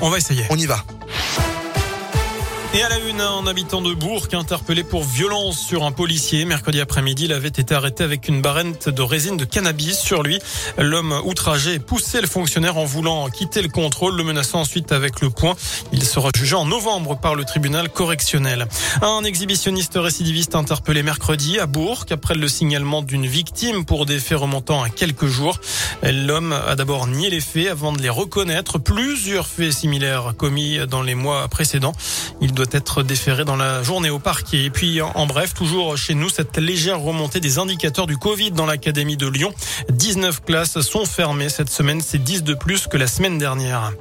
On va essayer. On y va. Et à la une, un habitant de Bourg interpellé pour violence sur un policier. Mercredi après-midi, il avait été arrêté avec une barrette de résine de cannabis sur lui. L'homme outragé poussait le fonctionnaire en voulant quitter le contrôle, le menaçant ensuite avec le poing. Il sera jugé en novembre par le tribunal correctionnel. Un exhibitionniste récidiviste interpellé mercredi à Bourg après le signalement d'une victime pour des faits remontant à quelques jours. L'homme a d'abord nié les faits avant de les reconnaître. Plusieurs faits similaires commis dans les mois précédents. Doit être déféré dans la journée au parquet. Et puis, en bref, toujours chez nous, cette légère remontée des indicateurs du Covid dans l'Académie de Lyon. 19 classes sont fermées cette semaine. C'est 10 de plus que la semaine dernière.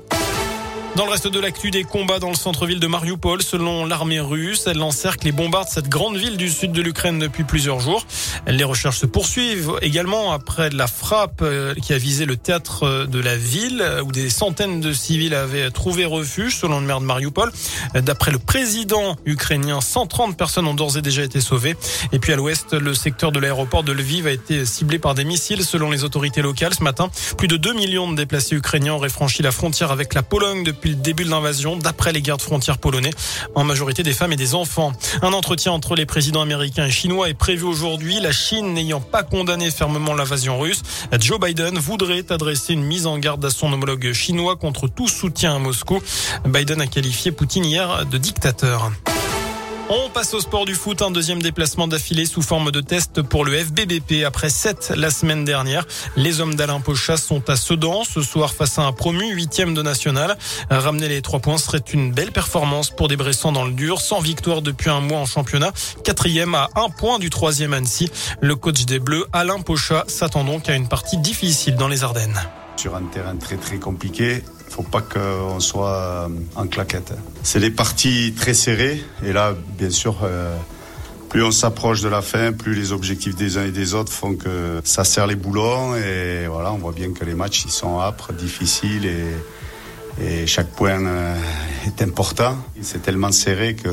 Dans le reste de l'actu des combats dans le centre-ville de Mariupol, selon l'armée russe, elle encercle et bombarde cette grande ville du sud de l'Ukraine depuis plusieurs jours. Les recherches se poursuivent également après la frappe euh, qui a visé le théâtre euh, de la ville où des centaines de civils avaient trouvé refuge selon le maire de Mariupol. D'après le président ukrainien, 130 personnes ont d'ores et déjà été sauvées. Et puis à l'ouest, le secteur de l'aéroport de Lviv a été ciblé par des missiles selon les autorités locales ce matin. Plus de 2 millions de déplacés ukrainiens auraient franchi la frontière avec la Pologne depuis le début de l'invasion, d'après les gardes frontières polonais, en majorité des femmes et des enfants. Un entretien entre les présidents américains et chinois est prévu aujourd'hui, la Chine n'ayant pas condamné fermement l'invasion russe. Joe Biden voudrait adresser une mise en garde à son homologue chinois contre tout soutien à Moscou. Biden a qualifié Poutine hier de dictateur. On passe au sport du foot, un deuxième déplacement d'affilée sous forme de test pour le FBBP après 7 la semaine dernière. Les hommes d'Alain Pochas sont à Sedan ce soir face à un promu huitième de national. Ramener les trois points serait une belle performance pour des Bressans dans le dur, sans victoire depuis un mois en championnat. Quatrième à un point du troisième Annecy. Le coach des Bleus, Alain Pochat, s'attend donc à une partie difficile dans les Ardennes. Sur un terrain très très compliqué, faut pas qu'on soit en claquette. C'est des parties très serrées et là, bien sûr, euh, plus on s'approche de la fin, plus les objectifs des uns et des autres font que ça serre les boulons et voilà, on voit bien que les matchs ils sont âpres, difficiles et, et chaque point euh, est important. C'est tellement serré que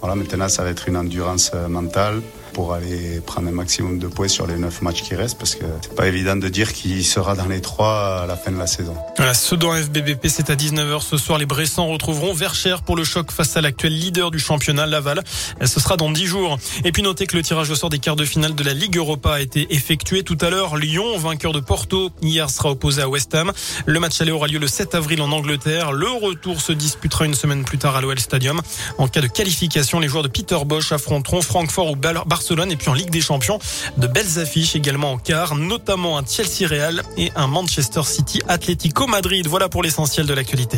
voilà, maintenant ça va être une endurance mentale pour aller prendre un maximum de points sur les neuf matchs qui restent parce que c'est pas évident de dire qui sera dans les trois à la fin de la saison. Voilà, Sedan FBBP, c'est à 19h ce soir. Les Bressans retrouveront Verchères pour le choc face à l'actuel leader du championnat, Laval. Ce sera dans 10 jours. Et puis notez que le tirage au sort des quarts de finale de la Ligue Europa a été effectué tout à l'heure. Lyon, vainqueur de Porto, hier sera opposé à West Ham. Le match aller aura lieu le 7 avril en Angleterre. Le retour se disputera une semaine plus tard à l'OL Stadium. En cas de qualification, les joueurs de Peter Bosch affronteront Francfort ou Barcelone et puis en Ligue des Champions, de belles affiches également en quart, notamment un Chelsea Real et un Manchester City Atlético Madrid. Voilà pour l'essentiel de l'actualité.